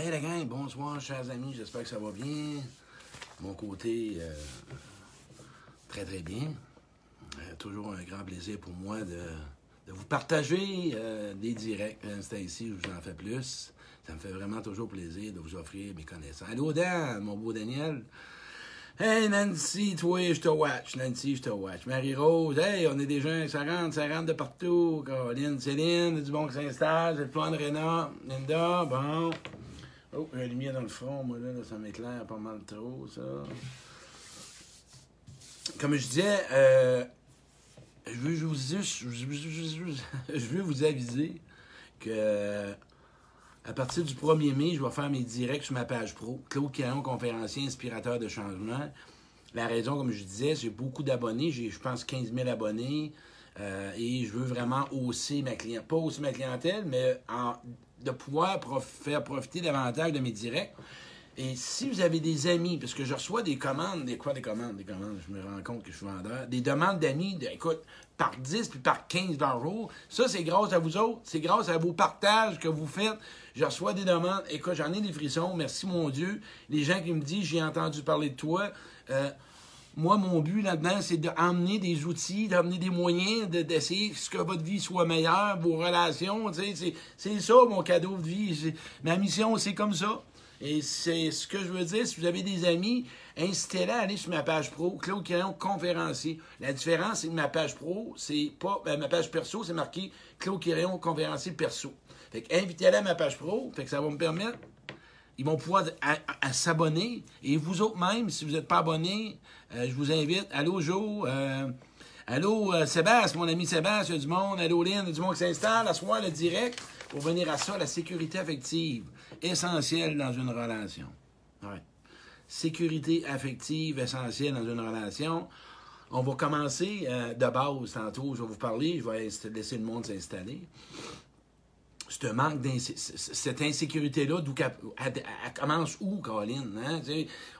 Hey la gang, bonsoir chers amis, j'espère que ça va bien. Mon côté, euh, très très bien. Euh, toujours un grand plaisir pour moi de, vous partager euh, des directs. C'est ici, je vous en fais plus. Ça me fait vraiment toujours plaisir de vous offrir mes connaissances. Allô Dan, mon beau Daniel. Hey Nancy, toi, je te watch. Nancy, je te watch. Marie-Rose, hey, on est des gens, ça rentre, ça rentre de partout. Caroline, Céline, du bon qui s'installe. C'est le plan de Réna. Linda, bon. Oh, la lumière dans le front, moi, là, ça m'éclaire pas mal trop, ça. Comme je disais, euh, je, veux, je, vous, je veux vous aviser que à partir du 1er mai, je vais faire mes directs sur ma page pro. Claude Caron, conférencier, inspirateur de changement. La raison, comme je disais, j'ai beaucoup d'abonnés. J'ai, je pense, 15 000 abonnés. Euh, et je veux vraiment hausser ma clientèle. Pas hausser ma clientèle, mais en, de pouvoir faire profiter davantage de mes directs. Et si vous avez des amis, parce que je reçois des commandes, des quoi des commandes, des commandes, je me rends compte que je suis vendeur, des demandes d'amis, écoute, par 10 puis par 15 par jour, ça c'est grâce à vous autres, c'est grâce à vos partages que vous faites. Je reçois des demandes, écoute, j'en ai des frissons, merci mon Dieu. Les gens qui me disent, j'ai entendu parler de toi. Euh, moi, mon but là-dedans, c'est d'emmener des outils, d'emmener des moyens, d'essayer que votre vie soit meilleure, vos relations. C'est ça mon cadeau de vie. Ma mission, c'est comme ça. Et c'est ce que je veux dire. Si vous avez des amis, incitez-les à aller sur ma page pro, Claude Quirion, conférencier. La différence, c'est que ma page pro, c'est pas. Ben, ma page perso, c'est marqué Claude Quirion, conférencier perso. Fait que invitez-les à ma page pro, fait que ça va me permettre. Ils vont pouvoir s'abonner. Et vous autres même, si vous n'êtes pas abonnés, euh, je vous invite. Allô, Joe. Euh, allô, euh, Sébastien, mon ami Sébastien, il y a du monde. Allô, Lynn, il y a du monde qui s'installe. À le direct, pour venir à ça, la sécurité affective essentiel dans une relation. Ouais. Sécurité affective essentielle dans une relation. On va commencer euh, de base tantôt. Je vais vous parler. Je vais laisser le monde s'installer. Manque cette insécurité-là, d'où elle, commence où, Caroline? Hein?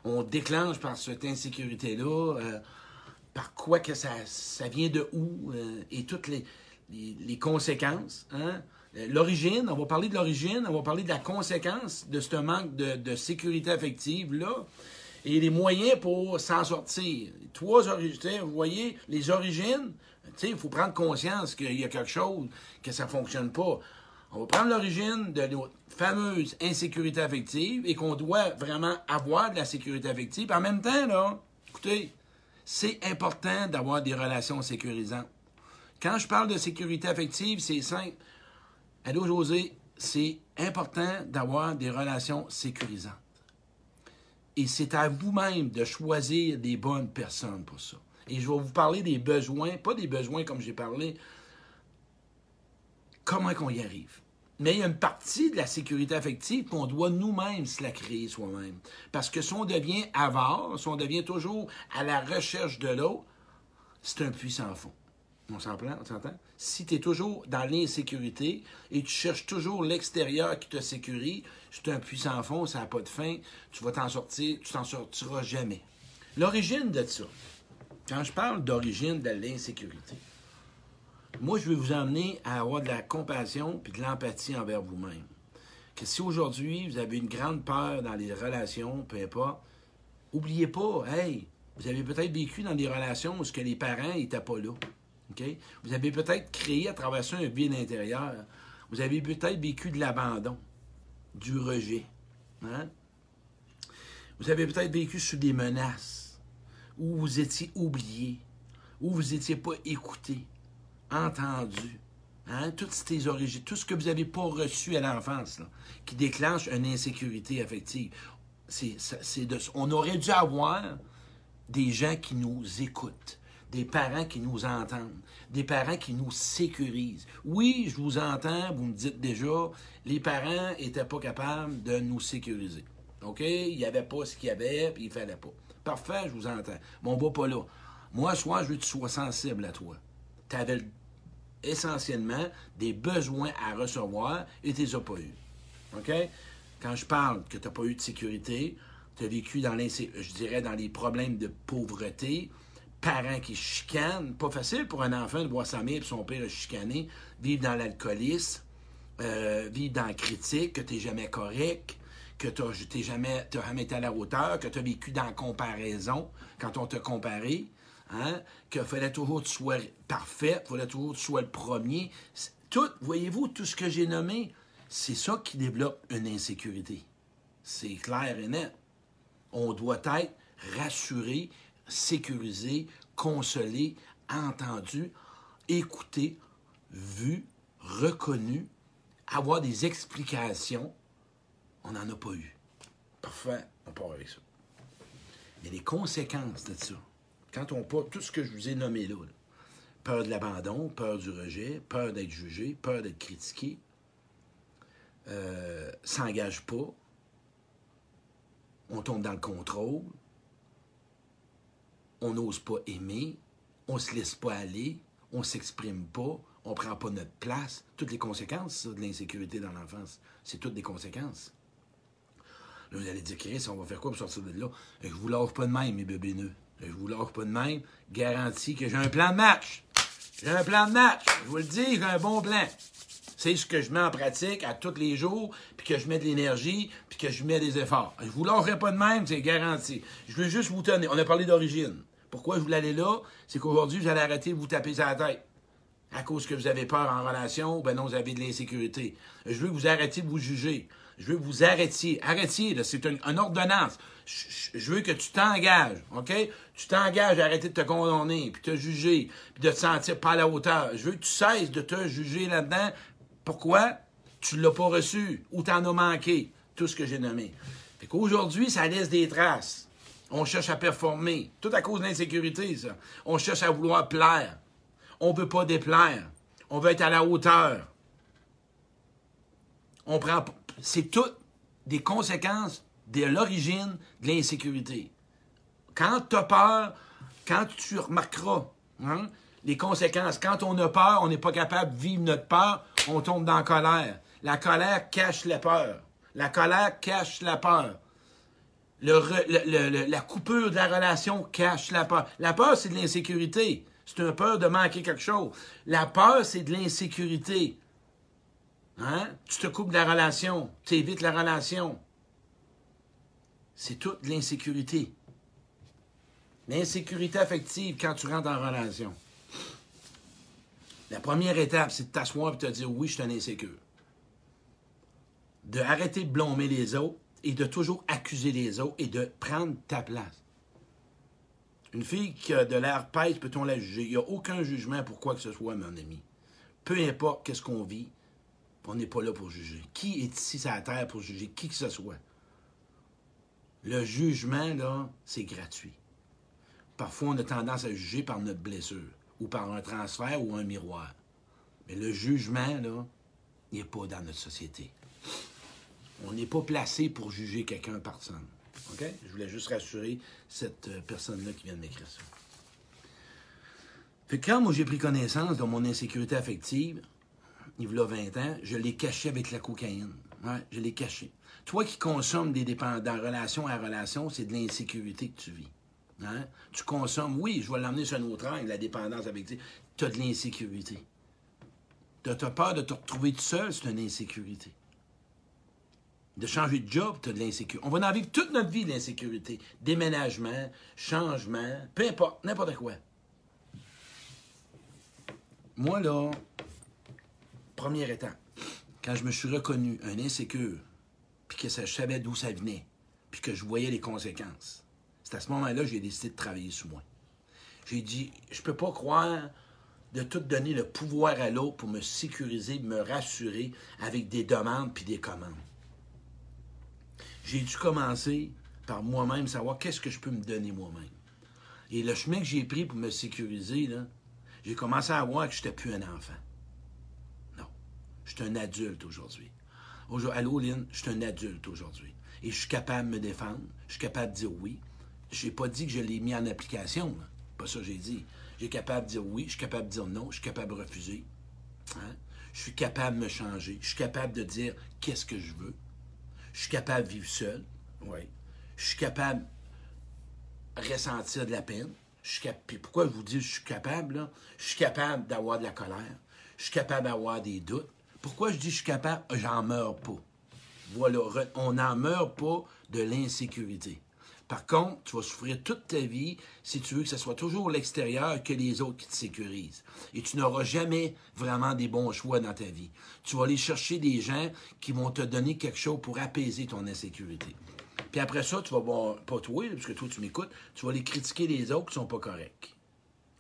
on déclenche par cette insécurité-là. Euh, par quoi que ça, ça vient de où? Euh, et toutes les, les, conséquences. Hein? Euh, l'origine, on va parler de l'origine, on va parler de la conséquence de ce manque de, sécurité affective-là et les moyens pour s'en sortir. Trois origines, vous voyez, les origines, il faut prendre conscience qu'il y a quelque chose, que ça ne fonctionne pas. On va prendre l'origine de notre fameuse insécurité affective et qu'on doit vraiment avoir de la sécurité affective. En même temps, là, écoutez, c'est important d'avoir des relations sécurisantes. Quand je parle de sécurité affective, c'est simple. Allô, José, c'est important d'avoir des relations sécurisantes. Et c'est à vous-même de choisir des bonnes personnes pour ça. Et je vais vous parler des besoins, pas des besoins comme j'ai parlé, comment qu'on y arrive. Mais il y a une partie de la sécurité affective qu'on doit nous-mêmes se la créer soi-même. Parce que si on devient avare, si on devient toujours à la recherche de l'autre, c'est un puissant fond. On s'entend? Si tu es toujours dans l'insécurité et tu cherches toujours l'extérieur qui te sécurise, c'est un puissant fond, ça n'a pas de fin, tu vas t'en sortir, tu t'en sortiras jamais. L'origine de ça, quand je parle d'origine de l'insécurité, moi, je vais vous emmener à avoir de la compassion et de l'empathie envers vous-même. Que si aujourd'hui, vous avez une grande peur dans les relations, peu importe, oubliez pas, hey, vous avez peut-être vécu dans des relations où ce que les parents n'étaient pas là. Vous avez peut-être créé à travers ça un vide intérieur. Vous avez peut-être vécu de l'abandon, du rejet. Hein? Vous avez peut-être vécu sous des menaces, où vous étiez oublié, où vous n'étiez pas écouté, entendu. Hein? Toutes ces origines, tout ce que vous n'avez pas reçu à l'enfance, qui déclenche une insécurité affective. on aurait dû avoir des gens qui nous écoutent, des parents qui nous entendent, des parents qui nous sécurisent. Oui, je vous entends, vous me dites déjà, les parents n'étaient pas capables de nous sécuriser. OK? Il n'y avait pas ce qu'il y avait, puis il ne fallait pas. Parfait, je vous entends. Mais on va pas là. Moi, soit je veux que tu sois sensible à toi. Tu avais essentiellement des besoins à recevoir et tu les as pas eu. OK? Quand je parle que tu n'as pas eu de sécurité, tu as vécu dans, je dirais, dans les problèmes de pauvreté, parents qui chicanent. Pas facile pour un enfant de voir sa mère et son père chicaner, vivre dans l'alcoolisme, euh, vivre dans la critique, que tu n'es jamais correct, que tu n'as jamais, jamais été à la hauteur, que tu as vécu dans la comparaison quand on t'a comparé, hein, qu'il fallait toujours que tu sois parfait, il fallait toujours que tu sois le premier. Tout, voyez-vous, tout ce que j'ai nommé, c'est ça qui développe une insécurité. C'est clair et net. On doit être rassuré, sécurisé, consolé, entendu, écouté, vu, reconnu, avoir des explications. On n'en a pas eu. Parfait, on part avec ça. Il y a des conséquences de ça. Quand on part, tout ce que je vous ai nommé là, peur de l'abandon, peur du rejet, peur d'être jugé, peur d'être critiqué, euh, s'engage pas, on tombe dans le contrôle, on n'ose pas aimer, on se laisse pas aller, on s'exprime pas, on prend pas notre place. Toutes les conséquences de l'insécurité dans l'enfance, c'est toutes des conséquences. Là, vous allez dire, Chris, on va faire quoi pour sortir de là? Je vous lâche pas de même, mes bébés nœuds. Je vous lâche pas de même. Garantie que j'ai un plan de match. J'ai un plan de match. Je vous le dis, j'ai un bon plan. C'est ce que je mets en pratique à tous les jours, puis que je mets de l'énergie, puis que je mets des efforts. Je vous lâcherai pas de même, c'est garanti. Je veux juste vous tenir. On a parlé d'origine. Pourquoi je voulais aller là? C'est qu'aujourd'hui, vous allez arrêter de vous taper sur la tête. À cause que vous avez peur en relation, ben non, vous avez de l'insécurité. Je veux que vous arrêtiez de vous juger. Je veux que vous arrêtiez. Arrêtiez, c'est une ordonnance. Je, veux que tu t'engages, OK? Tu t'engages à arrêter de te condamner, puis te juger, puis de te sentir pas à la hauteur. Je veux que tu cesses de te juger là-dedans. Pourquoi? Tu l'as pas reçu ou t'en as manqué. Tout ce que j'ai nommé. Fait qu'aujourd'hui, ça laisse des traces. On cherche à performer. Tout à cause de l'insécurité, ça. On cherche à vouloir plaire. On veut pas déplaire. On veut être à la hauteur. On prend. C'est toutes des conséquences de l'origine de l'insécurité. Quand tu as peur, quand tu remarqueras hein, les conséquences, quand on a peur, on n'est pas capable de vivre notre peur, on tombe dans la colère. La colère cache la peur. La colère cache la peur. La coupure de la relation cache la peur. La peur, c'est de l'insécurité. C'est une peur de manquer quelque chose. La peur, c'est de l'insécurité. Hein? Tu te coupes de la relation. Tu évites la relation. C'est toute l'insécurité. L'insécurité affective quand tu rentres en relation. La première étape, c'est de t'asseoir et de te dire oui, je suis un insécure. De arrêter de blâmer les autres et de toujours accuser les autres et de prendre ta place. Une fille qui a de l'air pèse, peut-on la juger? Il n'y a aucun jugement pour quoi que ce soit, mon ami. Peu importe qu'est-ce qu'on vit, on n'est pas là pour juger. Qui est ici sur la terre pour juger qui que ce soit? Le jugement, là, c'est gratuit. Parfois, on a tendance à juger par notre blessure, ou par un transfert ou un miroir. Mais le jugement, là, il n'est pas dans notre société. On n'est pas placé pour juger quelqu'un par personne. OK? Je voulais juste rassurer cette euh, personne-là qui vient de m'écrire ça. Fait que quand moi j'ai pris connaissance de mon insécurité affective, il y a 20 ans, je l'ai caché avec la cocaïne. Je l'ai caché. Toi qui consommes des dépendants, relation à relation, c'est de l'insécurité que tu vis. Hein? Tu consommes, oui, je vais l'emmener sur un autre angle, la dépendance affective. Tu as de l'insécurité. Tu as peur de te retrouver tout seul, c'est une insécurité. De changer de job, tu as de l'insécurité. On va en vivre toute notre vie de l'insécurité. Déménagement, changement, peu importe, n'importe quoi. Moi, là, première étape, quand je me suis reconnu un insécure, que ça, je savais d'où ça venait, puis que je voyais les conséquences, c'est à ce moment-là que j'ai décidé de travailler sur moi. J'ai dit, je peux pas croire de tout donner le pouvoir à l'autre pour me sécuriser, me rassurer avec des demandes puis des commandes. J'ai dû commencer par moi-même, savoir qu'est-ce que je peux me donner moi-même. Et le chemin que j'ai pris pour me sécuriser, j'ai commencé à voir que je n'étais plus un enfant. Non. Je suis un adulte aujourd'hui. Allô, Lynn, je suis un adulte aujourd'hui. Et je suis capable de me défendre. Je suis capable de dire oui. Je n'ai pas dit que je l'ai mis en application. Pas ça j'ai dit. J'ai capable de dire oui, je suis capable de dire non, je suis capable de refuser. Hein? Je suis capable de me changer. Je suis capable de dire qu'est-ce que je veux. Je suis capable de vivre seul. Oui. Je suis capable de ressentir de la peine. Je suis cap- pourquoi je vous dis je suis capable, là? Je suis capable d'avoir de la colère. Je suis capable d'avoir des doutes. Pourquoi je dis je suis capable? J'en meurs pas. Voilà, on n'en meurt pas de l'insécurité. Par contre, tu vas souffrir toute ta vie si tu veux que ce soit toujours l'extérieur que les autres qui te sécurisent. Et tu n'auras jamais vraiment des bons choix dans ta vie. Tu vas aller chercher des gens qui vont te donner quelque chose pour apaiser ton insécurité. Puis après ça, tu vas, bon, pas toi, parce que toi tu m'écoutes, tu vas aller critiquer les autres qui sont pas corrects.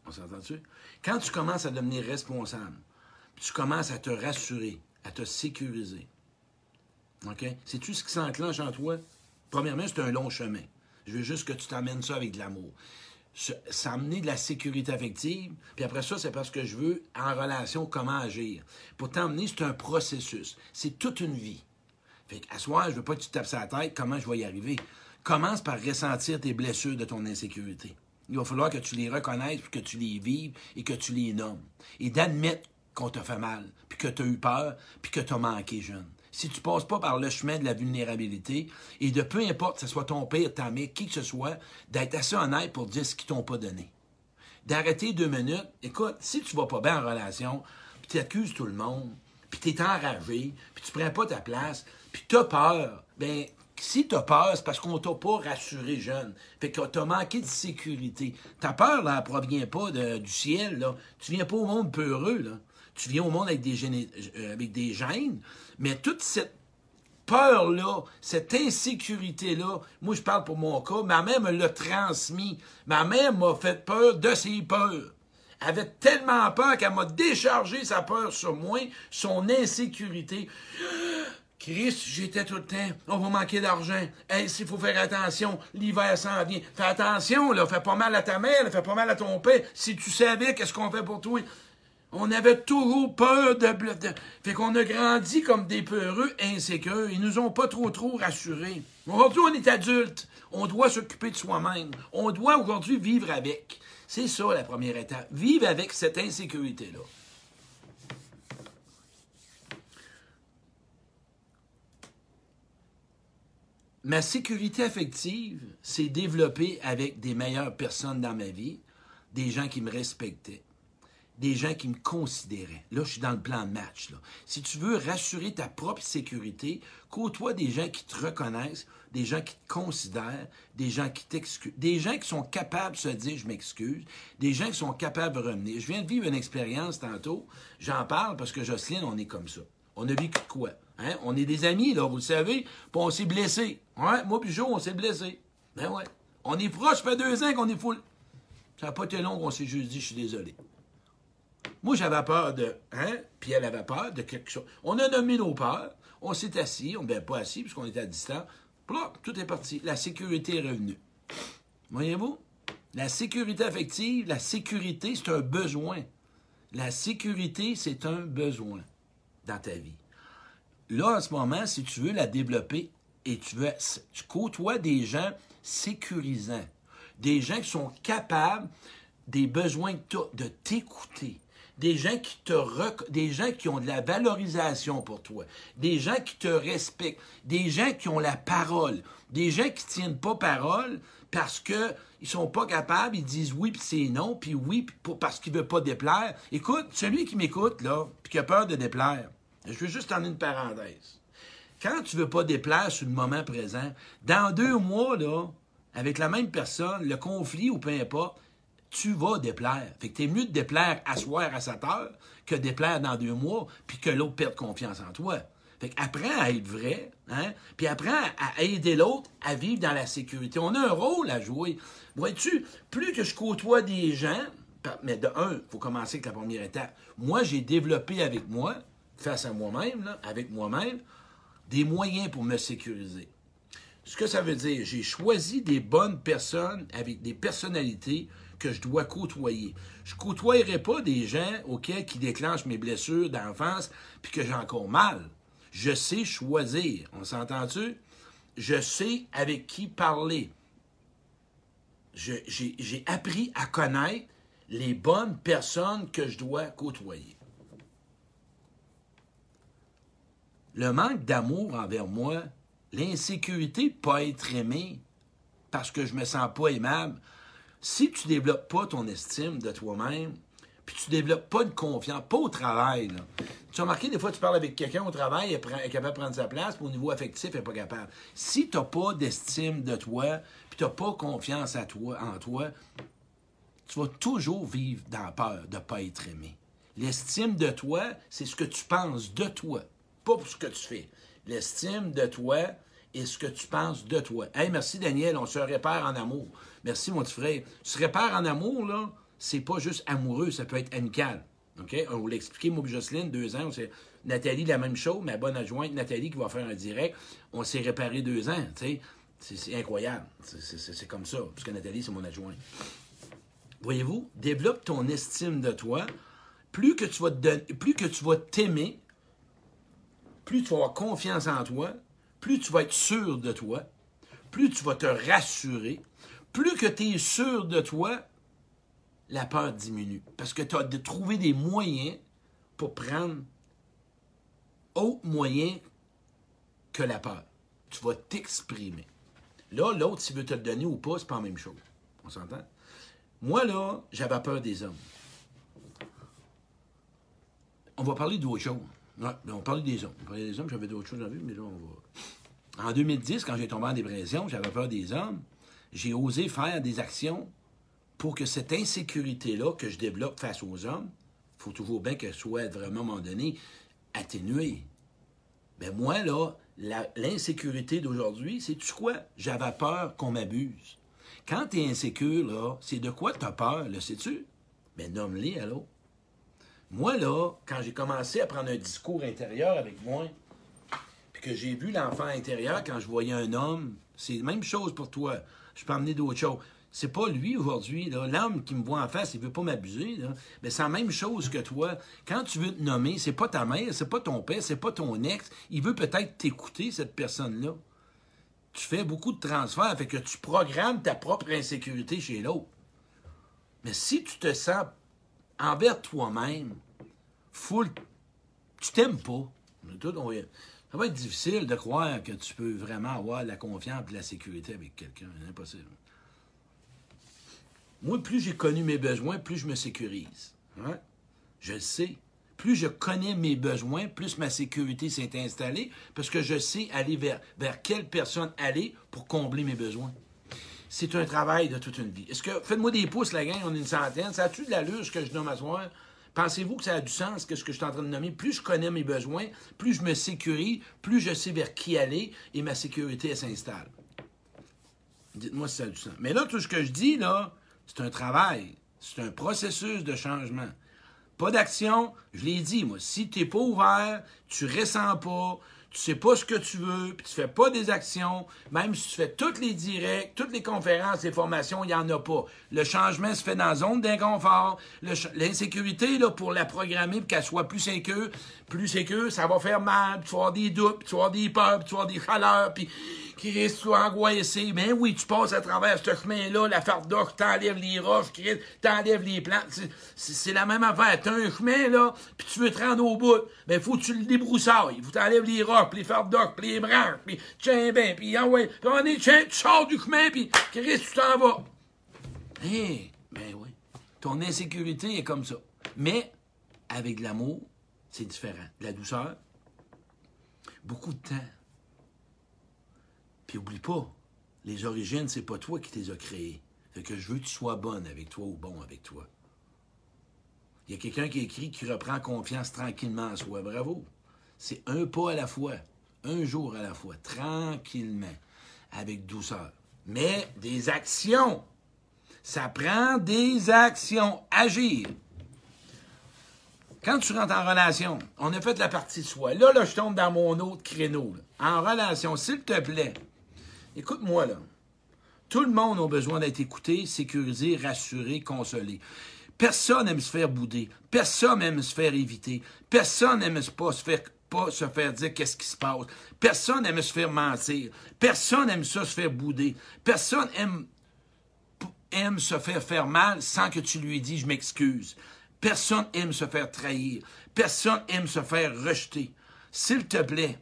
On s'entend-tu? Quand tu commences à devenir responsable, tu commences à te rassurer, à te sécuriser. OK? C'est-tu ce qui s'enclenche en toi? Premièrement, c'est un long chemin. Je veux juste que tu t'amènes ça avec de l'amour. Ça amener de la sécurité affective, puis après ça, c'est parce que je veux, en relation, comment agir. Pour t'emmener, c'est un processus. C'est toute une vie. Fait qu'à soir, je veux pas que tu te tapes sa tête, comment je vais y arriver? Commence par ressentir tes blessures de ton insécurité. Il va falloir que tu les reconnaisses, que tu les vives et que tu les nommes. Et d'admettre qu'on t'a fait mal, puis que tu as eu peur, puis que tu as manqué jeune si tu passes pas par le chemin de la vulnérabilité et de peu importe que ce soit ton père, ta mère, qui que ce soit, d'être assez honnête pour dire ce qu'ils t'ont pas donné. D'arrêter deux minutes. Écoute, si tu vas pas bien en relation, puis tu accuses tout le monde, puis tu es enragé, puis tu prends pas ta place, puis tu as peur, ben si tu as peur, c'est parce qu'on t'a pas rassuré jeune. Fait que tu as manqué de sécurité. Ta peur, là, elle provient pas du ciel, là. Tu viens pas au monde peureux, là tu viens au monde avec des, gènes, euh, avec des gènes, mais toute cette peur-là, cette insécurité-là, moi je parle pour mon cas, ma mère me l'a transmis. Ma mère m'a fait peur de ses peurs. Elle avait tellement peur qu'elle m'a déchargé sa peur sur moi, son insécurité. Christ, j'étais tout le temps, on va manquer d'argent. Hey, il faut faire attention, l'hiver s'en vient. Fais attention, fais pas mal à ta mère, fais pas mal à ton père. Si tu savais qu'est-ce qu'on fait pour toi. On avait toujours peur de... fait qu'on a grandi comme des peureux insécures. Ils nous ont pas trop trop rassurés. Aujourd'hui, on est adulte. On doit s'occuper de soi-même. On doit aujourd'hui vivre avec. C'est ça la première étape. Vivre avec cette insécurité-là. Ma sécurité affective s'est développée avec des meilleures personnes dans ma vie, des gens qui me respectaient des gens qui me considéraient. Là, je suis dans le plan de match. Si tu veux rassurer ta propre sécurité, côtoie des gens qui te reconnaissent, des gens qui te considèrent, des gens qui t'excusent, des gens qui sont capables de se dire je m'excuse, des gens qui sont capables de revenir. Je viens de vivre une expérience tantôt. J'en parle parce que Jocelyne, on est comme ça. On a vécu quoi? Hein? On est des amis, là, vous le savez, puis on s'est blessé. Ouais, moi puis on s'est blessé. Ben ouais. On est proche, ça fait deux ans qu'on est full. Ça n'a pas été long qu'on s'est juste dit je suis désolé. Moi, j'avais peur de. Hein? Puis elle avait peur de quelque chose. On a nommé nos peurs. On s'est assis. On ne pas assis puisqu'on était à distance. Là, tout est parti. La sécurité est revenue. Voyez-vous? La sécurité affective, la sécurité, c'est un besoin. La sécurité, c'est un besoin dans ta vie. Là, en ce moment, si tu veux la développer et tu veux, tu côtoies des gens sécurisants, des gens qui sont capables des besoins de t'écouter, des gens qui te des gens qui ont de la valorisation pour toi, des gens qui te respectent, des gens qui ont la parole, des gens qui tiennent pas parole parce que ils sont pas capables, ils disent oui puis c'est non, puis oui parce qu'ils veulent pas déplaire. Écoute, celui qui m'écoute là, puis qui a peur de déplaire, je veux juste en une parenthèse. Quand tu veux pas déplaire sur le moment présent, dans deux mois là, avec la même personne, le conflit ou peu importe, tu vas déplaire. Fait que t'es mieux de déplaire à soir à 7 heures que déplaire dans deux mois, puis que l'autre perde confiance en toi. Fait apprends à être vrai, hein? Puis apprends à aider l'autre à vivre dans la sécurité. On a un rôle à jouer. Vois-tu, plus que je côtoie des gens, mais de un, il faut commencer avec la première étape. Moi, j'ai développé avec moi, face à moi-même, avec moi-même, des moyens pour me sécuriser. Ce que ça veut dire, j'ai choisi des bonnes personnes avec des personnalités que je dois côtoyer. Je ne côtoyerai pas des gens auxquels qui déclenchent mes blessures d'enfance puis que j'ai encore mal. Je sais choisir. On s'entend-tu? Je sais avec qui parler. J'ai appris à connaître les bonnes personnes que je dois côtoyer. Le manque d'amour envers moi, l'insécurité de pas être aimé parce que je me sens pas aimable, si tu développes pas ton estime de toi-même, puis tu développes pas de confiance, pas au travail. Tu as remarqué, des fois, tu parles avec quelqu'un au travail, elle, est capable de prendre sa place, puis au niveau affectif, elle n'est pas capable. Si tu n'as pas d'estime de toi, puis tu n'as pas confiance à toi, en toi, tu vas toujours vivre dans la peur de ne pas être aimé. L'estime de toi, c'est ce que tu penses de toi, pas pour ce que tu fais. L'estime de toi est ce que tu penses de toi. Hey, merci Daniel, on se répare en amour. Merci mon petit frère. Se répare en amour, là, c'est pas juste amoureux, ça peut être amical. OK? On vous l'a expliqué, moi Jocelyne, deux ans. Nathalie, la même chose, ma bonne adjointe Nathalie qui va faire un direct. On s'est réparé deux ans, tu sais. C'est incroyable. C'est comme ça, parce que Nathalie, c'est mon adjointe. Voyez-vous, développe ton estime de toi. Plus que tu vas te plus que tu vas t'aimer, plus tu vas avoir confiance en toi, plus tu vas être sûr de toi, plus tu vas te rassurer, plus que tu es sûr de toi, la peur diminue. Parce que tu as de trouver des moyens pour prendre autre moyen que la peur. Tu vas t'exprimer. Là, l'autre, s'il veut te le donner ou pas, c'est pas la même chose. On s'entend? Moi, là, j'avais peur des hommes. On va parler d'autre chose. on va parler des hommes. On parler des hommes, j'avais d'autres choses à vue, mais là, on va. En 2010, quand j'ai tombé en dépression, j'avais peur des hommes. J'ai osé faire des actions pour que cette insécurité-là que je développe face aux hommes, il faut toujours bien qu'elle soit vraiment, à un moment donné, atténuée. Mais moi, là, l'insécurité d'aujourd'hui, c'est tu quoi? J'avais peur qu'on m'abuse. Quand tu es insécure, là, c'est de quoi tu as peur, le sais-tu? Mais ben, nomme-les, allô? Moi, là, quand j'ai commencé à prendre un discours intérieur avec moi, puis que j'ai vu l'enfant intérieur quand je voyais un homme, c'est la même chose pour toi. Je peux amener d'autres choses. C'est pas lui aujourd'hui. L'homme qui me voit en face, il veut pas m'abuser. Mais c'est la même chose que toi. Quand tu veux te nommer, c'est pas ta mère, c'est pas ton père, c'est pas ton ex. Il veut peut-être t'écouter, cette personne-là. Tu fais beaucoup de transferts, fait que tu programmes ta propre insécurité chez l'autre. Mais si tu te sens envers toi-même, full, tu t'aimes pas. Ça va être difficile de croire que tu peux vraiment avoir la confiance et la sécurité avec quelqu'un. C'est impossible. Moi, plus j'ai connu mes besoins, plus je me sécurise. Hein? Je le sais. Plus je connais mes besoins, plus ma sécurité s'est installée, parce que je sais aller vers, vers quelle personne aller pour combler mes besoins. C'est un travail de toute une vie. Est-ce que, faites-moi des pouces, la gang, on est une centaine. Ça a-tu de l'allure, ce que je nomme à soir? Pensez-vous que ça a du sens, que ce que je suis en train de nommer? Plus je connais mes besoins, plus je me sécurise, plus je sais vers qui aller et ma sécurité s'installe. Dites-moi si ça a du sens. Mais là, tout ce que je dis, là, c'est un travail. C'est un processus de changement. Pas d'action, je l'ai dit, moi. Si tu n'es pas ouvert, tu ressens pas, tu sais pas ce que tu veux, puis tu fais pas des actions, même si tu fais toutes les directs, toutes les conférences, les formations, il n'y en a pas. Le changement se fait dans la zone d'inconfort. L'insécurité, là, pour la programmer, pour qu'elle soit plus sécure, plus sécure, ça va faire mal, puis tu vas avoir des doutes, puis tu vas avoir des peurs, puis tu vas avoir des chaleurs, Chris, tu angoissé. Mais oui, tu passes à travers ce chemin-là, la fardoche, t'enlèves les roches, Chris, t'enlèves les plantes. C'est la même affaire. T'as un chemin, là, puis tu veux te rendre au bout. Ben, faut que tu le débroussailles. Faut t'enlèves les roches, puis les fardoches, puis les branches, puis tiens ben, puis ah ouais. Puis on est, tiens, tu sors du chemin, puis Chris, tu t'en vas. Hé, ben oui. Ton insécurité est comme ça. Mais, avec de l'amour, c'est différent. De la douceur, beaucoup de temps. Puis oublie pas, les origines, c'est pas toi qui les as créées. Fait que je veux que tu sois bonne avec toi ou bon avec toi. Il y a quelqu'un qui écrit qui reprend confiance tranquillement en soi. Bravo. C'est un pas à la fois, un jour à la fois, tranquillement, avec douceur. Mais des actions. Ça prend des actions. Agir. Quand tu rentres en relation, on a fait la partie de soi. Là, là, je tombe dans mon autre créneau. En relation, s'il te plaît, Écoute-moi là. Tout le monde a besoin d'être écouté, sécurisé, rassuré, consolé. Personne n'aime se faire bouder. Personne n'aime se faire éviter. Personne n'aime pas se faire dire qu'est-ce qui se passe. Personne n'aime se faire mentir. Personne n'aime se faire bouder. Personne aime, aime se faire faire mal sans que tu lui dises je m'excuse. Personne aime se faire trahir. Personne aime se faire rejeter. S'il te plaît,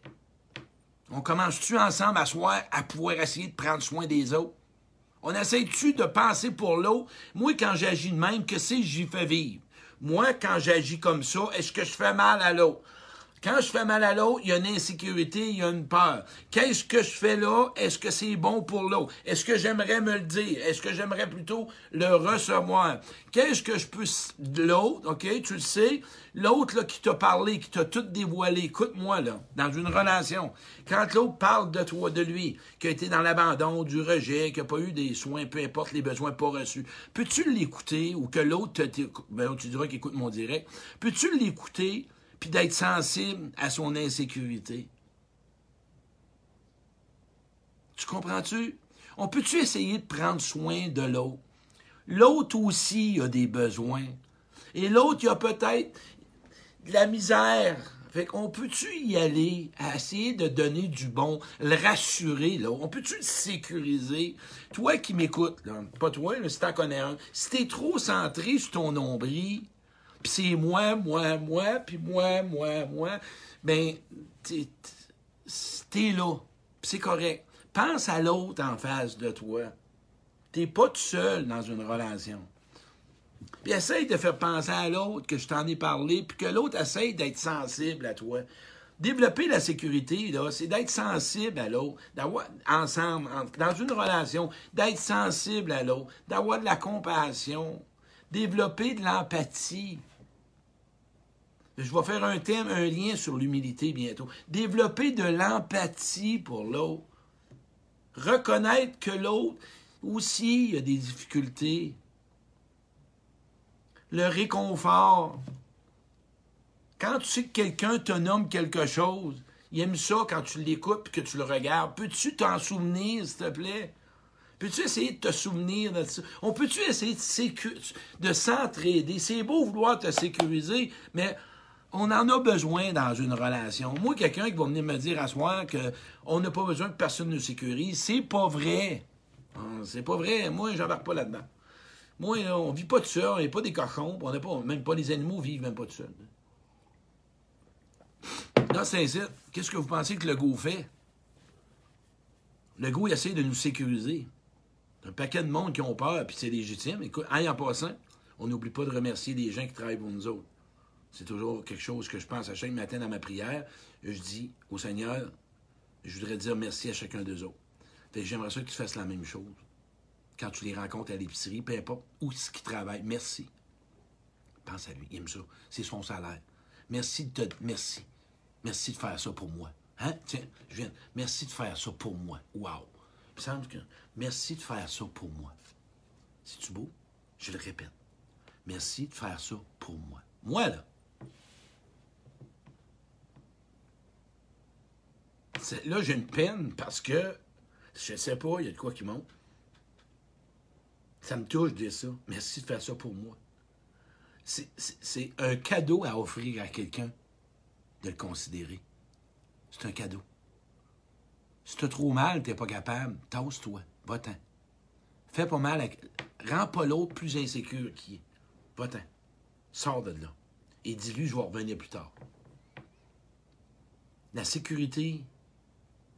on commence-tu ensemble à à pouvoir essayer de prendre soin des autres? On essaie-tu de penser pour l'autre? Moi, quand j'agis de même, que c'est j'y fais vivre? Moi, quand j'agis comme ça, est-ce que je fais mal à l'autre? Quand je fais mal à l'autre, il y a une insécurité, il y a une peur. Qu'est-ce que je fais là? Est-ce que c'est bon pour l'autre? Est-ce que j'aimerais me le dire? Est-ce que j'aimerais plutôt le recevoir? Qu'est-ce que je peux... L'autre, OK, tu le sais, l'autre qui t'a parlé, qui t'a tout dévoilé, écoute-moi là, dans une relation, quand l'autre parle de toi, de lui, qui a été dans l'abandon, du rejet, qui n'a pas eu des soins, peu importe les besoins pas reçus, peux-tu l'écouter ou que l'autre. Ben, tu diras qu'il mon direct. Peux-tu l'écouter puis d'être sensible à son insécurité. Tu comprends-tu? On peut-tu essayer de prendre soin de l'autre? L'autre aussi a des besoins. Et l'autre, il a peut-être de la misère. Fait qu'on peut-tu y aller à essayer de donner du bon, le rassurer, là? On peut-tu le sécuriser? Toi qui m'écoutes, là, pas toi, mais si t'en connais un, si t'es trop centré sur ton nombril, puis c'est moi, moi, moi, puis moi, moi, moi, ben, t'es là, puis c'est correct. Pense à l'autre en face de toi. T'es pas tout seul dans une relation. Puis essaye de faire penser à l'autre que je t'en ai parlé, puis que l'autre essaye d'être sensible à toi. Développer la sécurité, c'est d'être sensible à l'autre, d'avoir ensemble, dans une relation, d'être sensible à l'autre, d'avoir de la compassion, développer de l'empathie. Je vais faire un thème, un lien sur l'humilité bientôt. Développer de l'empathie pour l'autre. Reconnaître que l'autre aussi a des difficultés. Le réconfort. Quand tu sais que quelqu'un te nomme quelque chose, il aime ça quand tu l'écoutes et que tu le regardes. Peux-tu t'en souvenir, s'il te plaît? Peux-tu essayer de te souvenir de ça? On peut-tu essayer de, de s'entraider? C'est beau vouloir te sécuriser, mais on en a besoin dans une relation. Moi, quelqu'un qui va venir me dire à soi qu'on n'a pas besoin que personne nous sécurise, c'est pas vrai. Ah, c'est pas vrai. Moi, j'embarque pas là-dedans. Moi, on vit pas tout seul, on n'est pas des cochons, on pas, même pas les animaux vivent même pas tout seul. Dans Saint-Cyr, qu'est-ce que vous pensez que le goût fait? Le goût essaie de nous sécuriser. Un paquet de monde qui ont peur, puis c'est légitime. Écoute, en passant, on n'oublie pas de remercier les gens qui travaillent pour nous autres. C'est toujours quelque chose que je pense à chaque matin dans ma prière. Je dis au Seigneur, je voudrais dire merci à chacun d'eux autres. j'aimerais ça que tu fasses la même chose. Quand tu les rencontres à l'épicerie, peu importe où ce qu'ils travaillent, merci. Pense à lui, il aime ça. C'est son salaire. Merci de te... Merci. Merci de faire ça pour moi. Hein? Tiens, je viens. Merci de faire ça pour moi. Wow. Il semble que. Merci de faire ça pour moi. C'est-tu beau? Je le répète. Merci de faire ça pour moi. Moi, là, Là, j'ai une peine parce que je sais pas, il y a de quoi qui monte. Ça me touche de ça. Merci de faire ça pour moi. C'est un cadeau à offrir à quelqu'un de le considérer. C'est un cadeau. Si tu as trop mal, tu n'es pas capable, tasse-toi, va-t'en. Fais pas mal, rends pas l'autre plus insécure qu'il est. Va-t'en. Sors de là. Et dis-lui, je vais revenir plus tard. La sécurité,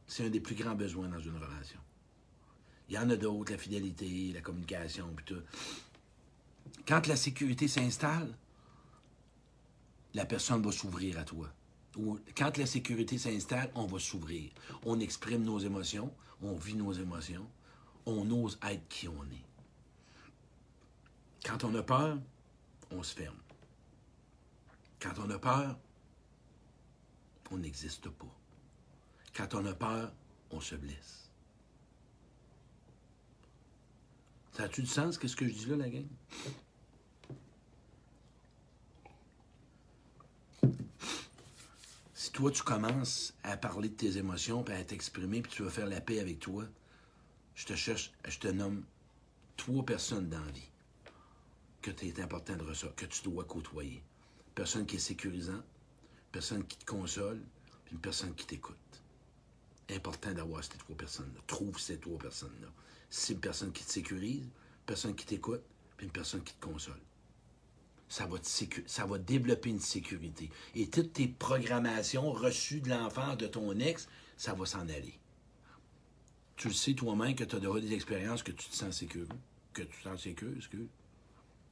c'est un des plus grands besoins dans une relation. Il y en a d'autres, la fidélité, la communication, puis tout. Quand la sécurité s'installe, la personne va s'ouvrir à toi. Ou quand la sécurité s'installe, on va s'ouvrir. On exprime nos émotions, on vit nos émotions, on ose être qui on est. Quand on a peur, on se ferme. Quand on a peur, on n'existe pas. Quand on a peur, on se blesse. Ça a-tu du sens, qu'est-ce que je dis là, la gang? Si toi, tu commences à parler de tes émotions, puis à t'exprimer, puis tu veux faire la paix avec toi, je te cherche, je te nomme trois personnes dans la vie que tu es important de recevoir, que tu dois côtoyer. Personne qui est sécurisant, personne qui te console, puis une personne qui t'écoute important d'avoir ces trois personnes-là. Trouve ces trois personnes-là. C'est une personne qui te sécurise, une personne qui t'écoute, puis une personne qui te console. Ça va, développer une sécurité. Et toutes tes programmations reçues de l'enfant de ton ex, ça va s'en aller. Tu le sais toi-même que tu as déjà des expériences que tu te sens sécure. Que tu te sens sécure, excuse.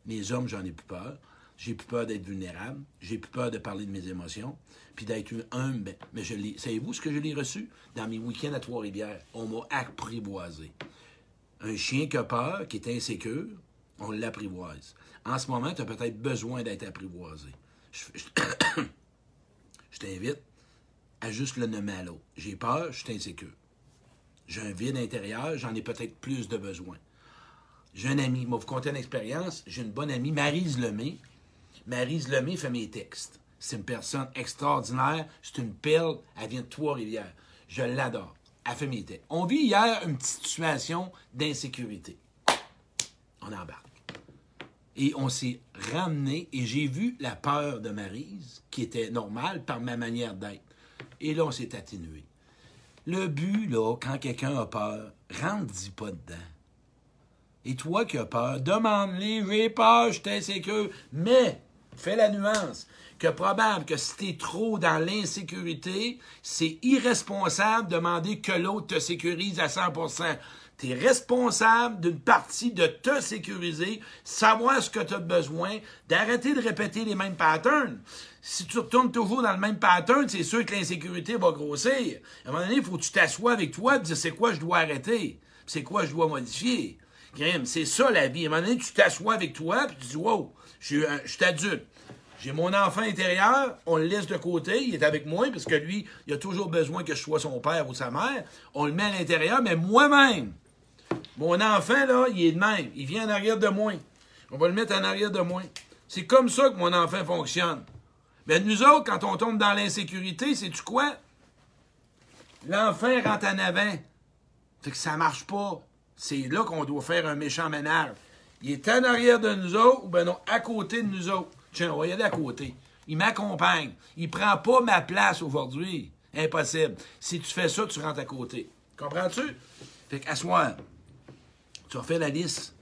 Les hommes, j'en ai plus peur. J'ai plus peur d'être vulnérable. J'ai plus peur de parler de mes émotions. Puis d'être humble. Ben, mais je l'ai. Savez-vous ce que je l'ai reçu? Dans mes week-ends à Trois-Rivières, on m'a apprivoisé. Un chien qui a peur, qui est insécure, on l'apprivoise. En ce moment, tu as peut-être besoin d'être apprivoisé. Je, t'invite à juste le nommer à l'autre. J'ai peur, je suis insécure. J'ai un vide intérieur, j'en ai peut-être plus de besoin. J'ai un ami, moi, vous comptez une expérience, j'ai une bonne amie, Marise Lemay. Marise Lemay fait mes textes. C'est une personne extraordinaire, c'est une perle, elle vient de Trois-Rivières. Je l'adore. Elle fait mes textes. On vit hier une petite situation d'insécurité. On embarque. Et on s'est ramené, et j'ai vu la peur de Marise, qui était normale par ma manière d'être. Et là, on s'est atténué. Le but, là, quand quelqu'un a peur, rentre-y pas dedans. Et toi qui as peur, demande-les, j'ai peur, je suis. Mais, fais la nuance, que probable que si t'es trop dans l'insécurité, c'est irresponsable de demander que l'autre te sécurise à 100%. Tu es responsable d'une partie de te sécuriser, savoir ce que tu as besoin, d'arrêter de répéter les mêmes patterns. Si tu retournes toujours dans le même pattern, c'est sûr que l'insécurité va grossir. À un moment donné, il faut que tu t'assoies avec toi et dire c'est quoi je dois arrêter, c'est quoi je dois modifier? C'est ça la vie. À un moment donné, tu t'assois avec toi puis tu dis Wow, je suis adulte. J'ai mon enfant intérieur, on le laisse de côté, il est avec moi parce que lui, il a toujours besoin que je sois son père ou sa mère. On le met à l'intérieur, mais moi-même, mon enfant, là, il est de même. Il vient en arrière de moi. On va le mettre en arrière de moi. C'est comme ça que mon enfant fonctionne. Mais nous autres, quand on tombe dans l'insécurité, sais-tu quoi? L'enfant rentre en avant. Fait que ça marche pas. C'est là qu'on doit faire un méchant ménage. Il est en arrière de nous autres, ou ben non, à côté de nous autres. Tiens, on va y aller à côté. Il m'accompagne. Il prend pas ma place aujourd'hui. Impossible. Si tu fais ça, tu rentres à côté. Comprends-tu? Fait qu'à soir, tu faire la liste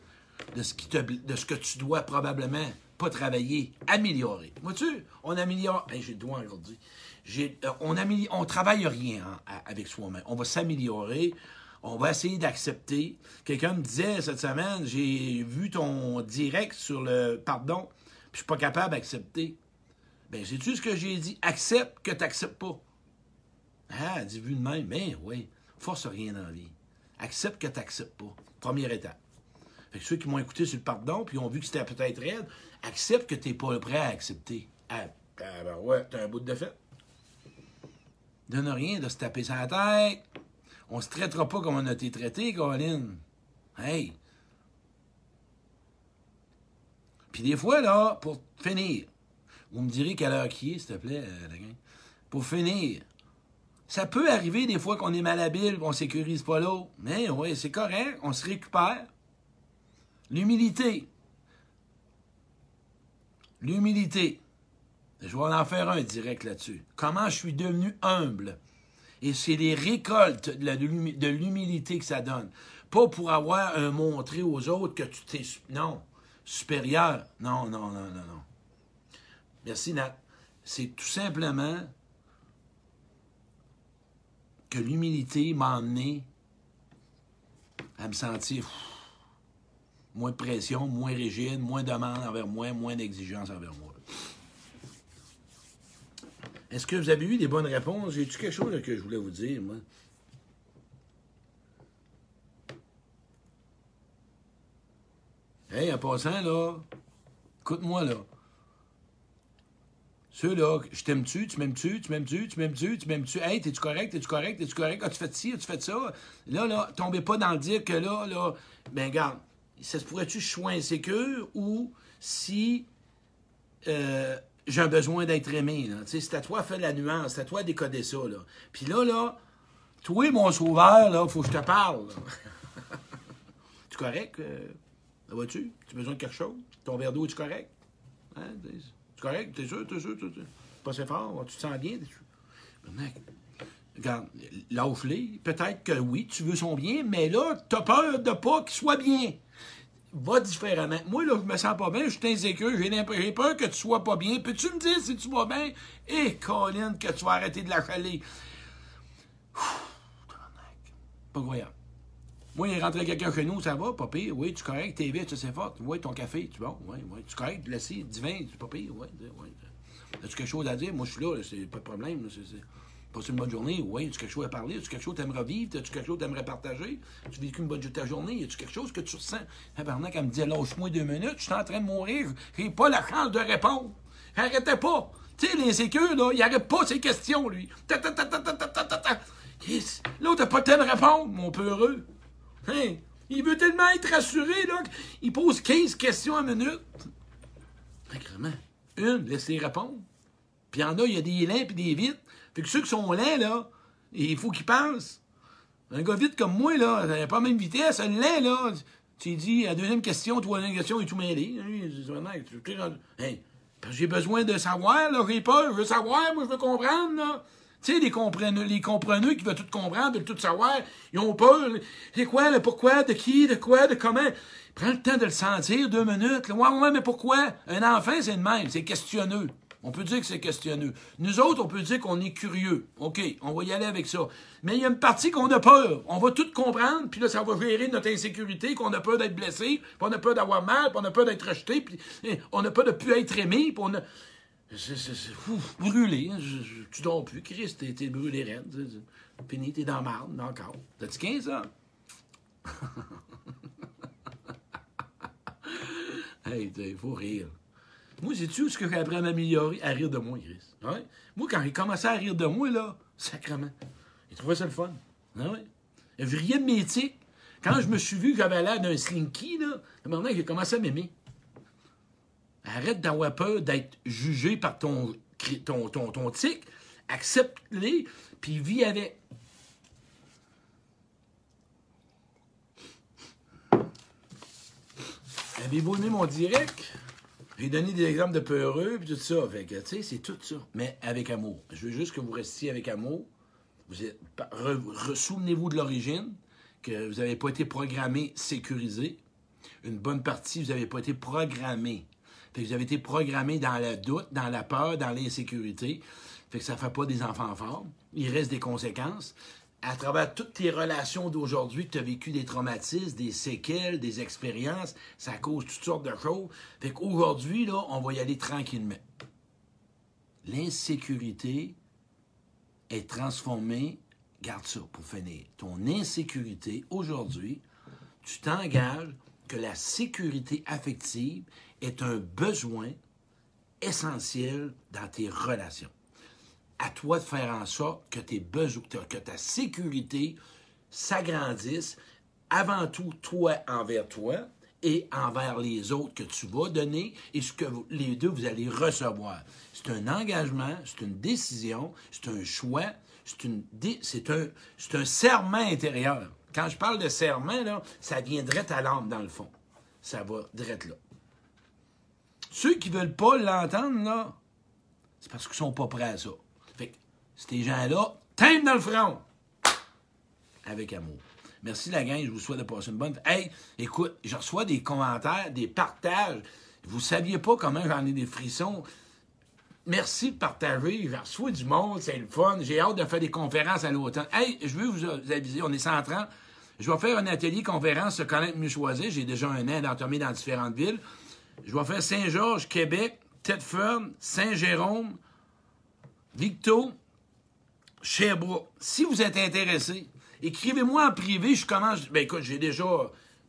de ce, qui te, de ce que tu dois probablement pas travailler, améliorer. Vois-tu? On améliore. Ben, j'ai le doigt aujourd'hui. Euh, on, améliore, on travaille rien hein, avec soi-même. On va s'améliorer. On va essayer d'accepter. Quelqu'un me disait cette semaine, j'ai vu ton direct sur le pardon, puis je suis pas capable d'accepter. Ben, sais-tu ce que j'ai dit? Accepte que tu n'acceptes pas. Ah, dit vu de même. Ben oui, force rien dans la vie. Accepte que tu n'acceptes pas. Première étape. Fait que ceux qui m'ont écouté sur le pardon, puis ont vu que c'était peut-être raide, accepte que tu n'es pas prêt à accepter. Ah, ah, ben ouais, t'as un bout de fait. Donne rien de se taper sur la tête. On se traitera pas comme on a été traité, Colin. Hey! Puis des fois, là, pour finir, vous me direz quelle heure qui est, s'il te plaît, euh. Pour finir, ça peut arriver des fois qu'on est malhabile, qu'on sécurise pas l'autre. Mais oui, c'est correct, on se récupère. L'humilité. L'humilité. Je vais en faire un direct là-dessus. Comment je suis devenu humble? Et c'est les récoltes de l'humilité que ça donne. Pas pour avoir un montré aux autres que tu t'es... Non. Supérieur. Non, non, non, non, non. Merci, Nat. C'est tout simplement que l'humilité m'a amené à me sentir moins de pression, moins rigide, moins de demande envers moi, moins d'exigence envers moi. Est-ce que vous avez eu des bonnes réponses? J'ai-tu quelque chose que je voulais vous dire, moi? Hey, en passant, là, écoute-moi, là. Ceux-là, je t'aime-tu, tu m'aimes-tu, tu m'aimes-tu, tu m'aimes-tu, tu m'aimes-tu, hey, t'es-tu correct, t'es-tu correct, t'es-tu correct, as-tu fait ci, as-tu fait ça? Là, là, tombez pas dans le dire que là, là, ben, regarde, ça se pourrait-tu que je insécure ou si euh, j'ai besoin d'être aimé. Tu c'est à toi de faire la nuance, c'est à toi de décoder ça, là. Puis là, là, toi, mon sauveur, là, faut que je te parle, tu correct? euh, ça va-tu? Tu as besoin de quelque chose? Ton verre d'eau, es-tu correct? Hein? Tu correct? T'es sûr? T'es sûr? T'es sûr? Pas assez fort? Tu te sens bien? Mec, regarde, lâche-les. Peut-être que oui, tu veux son bien, mais là, t'as peur de pas qu'il soit bien. Va différemment. Moi, là, je me sens pas bien, je suis insécure, j'ai peur que tu sois pas bien. Peux-tu me dire si tu vas bien? Et Colin, que tu vas arrêter de la chaler. Pas croyable. Moi, il rentrait quelqu'un chez nous, ça va, pas pire. Oui, tu es correct, t'es vite, tu sais fort. Oui, ton café, tu bon, oui, oui. Tu correct, l'acier, divin, tu pas pire, oui, oui. As-tu quelque chose à dire? Moi, je suis là, c'est pas de problème. C'est, c'est... Passe une bonne journée? Oui. As-tu quelque chose à parler? As-tu quelque chose que tu aimerais vivre? As-tu quelque chose que tu aimerais partager? As-tu vécu une bonne ta journée? As-tu quelque chose que tu ressens? Tabarnak, elle me dit, lâche-moi deux minutes, je suis en train de mourir, j'ai pas la chance de répondre. Arrêtez pas! Tu sais, l'insécure, là, il arrête pas ses questions, lui. Ta, ta, ta, pas le de répondre, mon peu heureux. Hein? Il veut tellement être rassuré, là, qu'il pose 15 questions à minute. Sacrement. Une, laissez répondre. Puis il y en a, il y a des lents puis des vites. Fait que ceux qui sont lents, là, il faut qu'ils pensent. Un gars vite comme moi, là, n'a pas la même vitesse. Un lent, là, tu dis, la deuxième question, troisième question, il est tout mêlé. Hey, j'ai besoin de savoir, là, j'ai pas, je veux savoir, moi, je veux comprendre, là. Tu sais, les compreneux, les compreneux qui veulent tout comprendre, veulent tout savoir, ils ont peur. C'est quoi, le pourquoi, de qui, de quoi, de comment? Prends le temps de le sentir, deux minutes. Ouais, ouais, mais pourquoi? Un enfant, c'est le même, c'est questionneux. On peut dire que c'est questionneux. Nous autres, on peut dire qu'on est curieux. OK, on va y aller avec ça. Mais il y a une partie qu'on a peur. On va tout comprendre, puis là, ça va gérer notre insécurité, qu'on a peur d'être blessé, puis on a peur d'avoir mal, puis on a peur d'être rejeté, puis eh, on a peur de plus être aimé, puis a... C'est brûlé. Hein. tu dors plus. Christ, t'es, t'es brûlé raide. Fini, t'es dans la marde, encore. T'as-tu 15 ans? hey, il faut rire. Moi, sais-tu ce que appris à m'améliorer? À rire de moi, Chris. Moi, quand il commençait à rire de moi, là, sacrement, il trouvait ça le fun. Ah? Il de métier. Quand je me suis vu j'avais l'air d'un slinky, là, maintenant, j'ai commencé à m'aimer. Arrête d'avoir peur d'être jugé par ton, ton, ton, ton tic. Accepte-les, puis vis avec. Avez-vous aimé mon direct? J'ai donné des exemples de peureux, puis tout ça. Fait tu sais, c'est tout ça. Mais avec amour. Je veux juste que vous restiez avec amour. Vous souvenez-vous de l'origine, que vous n'avez pas été programmé sécurisé. Une bonne partie, vous n'avez pas été programmé fait que vous avez été programmé dans le doute, dans la peur, dans l'insécurité. Fait que ça ne fait pas des enfants forts. Il reste des conséquences. À travers toutes tes relations d'aujourd'hui, tu as vécu des traumatismes, des séquelles, des expériences. Ça cause toutes sortes de choses. Fait qu'aujourd'hui, là, on va y aller tranquillement. L'insécurité est transformée. Garde ça pour finir. Ton insécurité, aujourd'hui, tu t'engages que la sécurité affective est un besoin essentiel dans tes relations. À toi de faire en sorte que, tes besoins, que ta sécurité s'agrandisse avant tout toi envers toi et envers les autres que tu vas donner et ce que les deux vous allez recevoir. C'est un engagement, c'est une décision, c'est un choix, c'est un, serment intérieur. Quand je parle de serment, ça viendrait à l'âme dans le fond. Ça va direct là. Ceux qui ne veulent pas l'entendre, c'est parce qu'ils sont pas prêts à ça. Ces gens-là, t'aimes dans le front. Avec amour. Merci la gang, je vous souhaite de passer une bonne. Hey, écoute, je reçois des commentaires, des partages. Vous saviez pas comment j'en ai des frissons. Merci de partager. Je reçois du monde, c'est le fun. J'ai hâte de faire des conférences à l'automne. Hey, je veux vous aviser, on est 130. Je vais faire un atelier conférence se connaître mieux choisir. J'ai déjà un an d'entomé dans différentes villes. Je vais faire Saint-Georges, Québec, Tedford, Saint-Jérôme, Victo, Sherbrooke. Si vous êtes intéressé, écrivez-moi en privé. Je commence. Ben écoute, j'ai déjà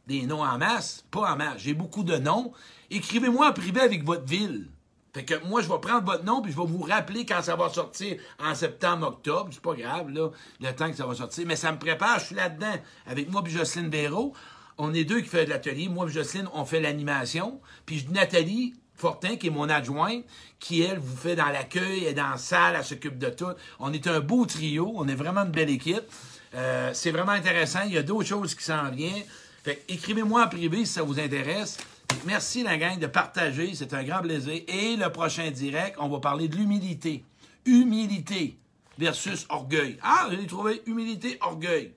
des noms en masse. Pas en masse. J'ai beaucoup de noms. Écrivez-moi en privé avec votre ville. Fait que moi, je vais prendre votre nom puis je vais vous rappeler quand ça va sortir en septembre, octobre. C'est pas grave, là, le temps que ça va sortir. Mais ça me prépare, je suis là-dedans avec moi puis Jocelyne Véraud on est deux qui fait de l'atelier. Moi et Jocelyne, on fait l'animation. Puis Nathalie Fortin, qui est mon adjointe, qui, elle, vous fait dans l'accueil, et dans la salle, elle s'occupe de tout. On est un beau trio. On est vraiment une belle équipe. Euh, c'est vraiment intéressant. Il y a d'autres choses qui s'en viennent. Écrivez-moi en privé si ça vous intéresse. Merci, la gang, de partager. C'est un grand plaisir. Et le prochain direct, on va parler de l'humilité. Humilité versus orgueil. Ah, j'ai trouvé humilité, orgueil.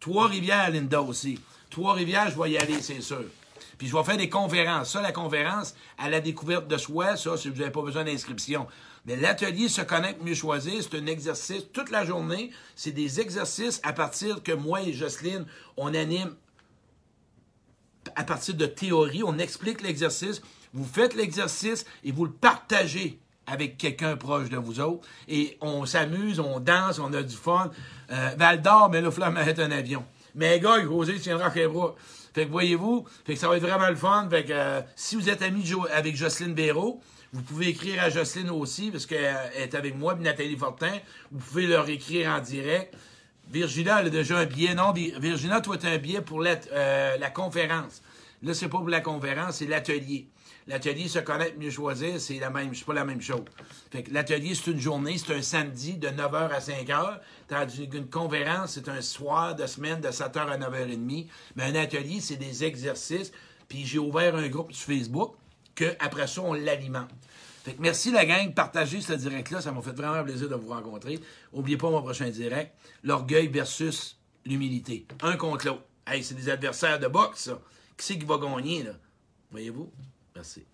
Trois-Rivières, Linda aussi. Trois-Rivières, je vais y aller, c'est sûr. Puis je vais faire des conférences. Ça, la conférence à la découverte de soi, ça, si vous n'avez pas besoin d'inscription. Mais l'atelier Se connaître, mieux choisir, c'est un exercice toute la journée. C'est des exercices à partir que moi et Jocelyne, on anime à partir de théorie. On explique l'exercice. Vous faites l'exercice et vous le partagez avec quelqu'un proche de vous autres. Et on s'amuse, on danse, on a du fun. Euh, Val d'Or, mais là, il va un avion. Mais gars, José tiendra à bras. Fait que voyez-vous, fait que ça va être vraiment le fun. Fait que euh, si vous êtes ami avec Jocelyne Béraud, vous pouvez écrire à Jocelyne aussi, parce qu'elle est avec moi, puis Nathalie Fortin. Vous pouvez leur écrire en direct. Virginia, elle a déjà un billet. Non, Virginia, toi, tu as un billet pour la, euh, la conférence. Là, c'est pas pour la conférence, c'est l'atelier. L'atelier se connaître, mieux choisir, c'est la pas la même chose. L'atelier, c'est une journée, c'est un samedi de 9h à 5h. Tandis qu'une conférence, c'est un soir de semaine de 7h à 9h30. Mais un atelier, c'est des exercices. Puis j'ai ouvert un groupe sur Facebook que après ça, on l'alimente. Fait que merci la gang, partagez ce direct-là, ça m'a fait vraiment plaisir de vous rencontrer. N'oubliez pas mon prochain direct, l'orgueil versus l'humilité. Un contre l'autre. Hey, c'est des adversaires de boxe, ça. Qui c'est qui va gagner, là? Voyez-vous? Merci.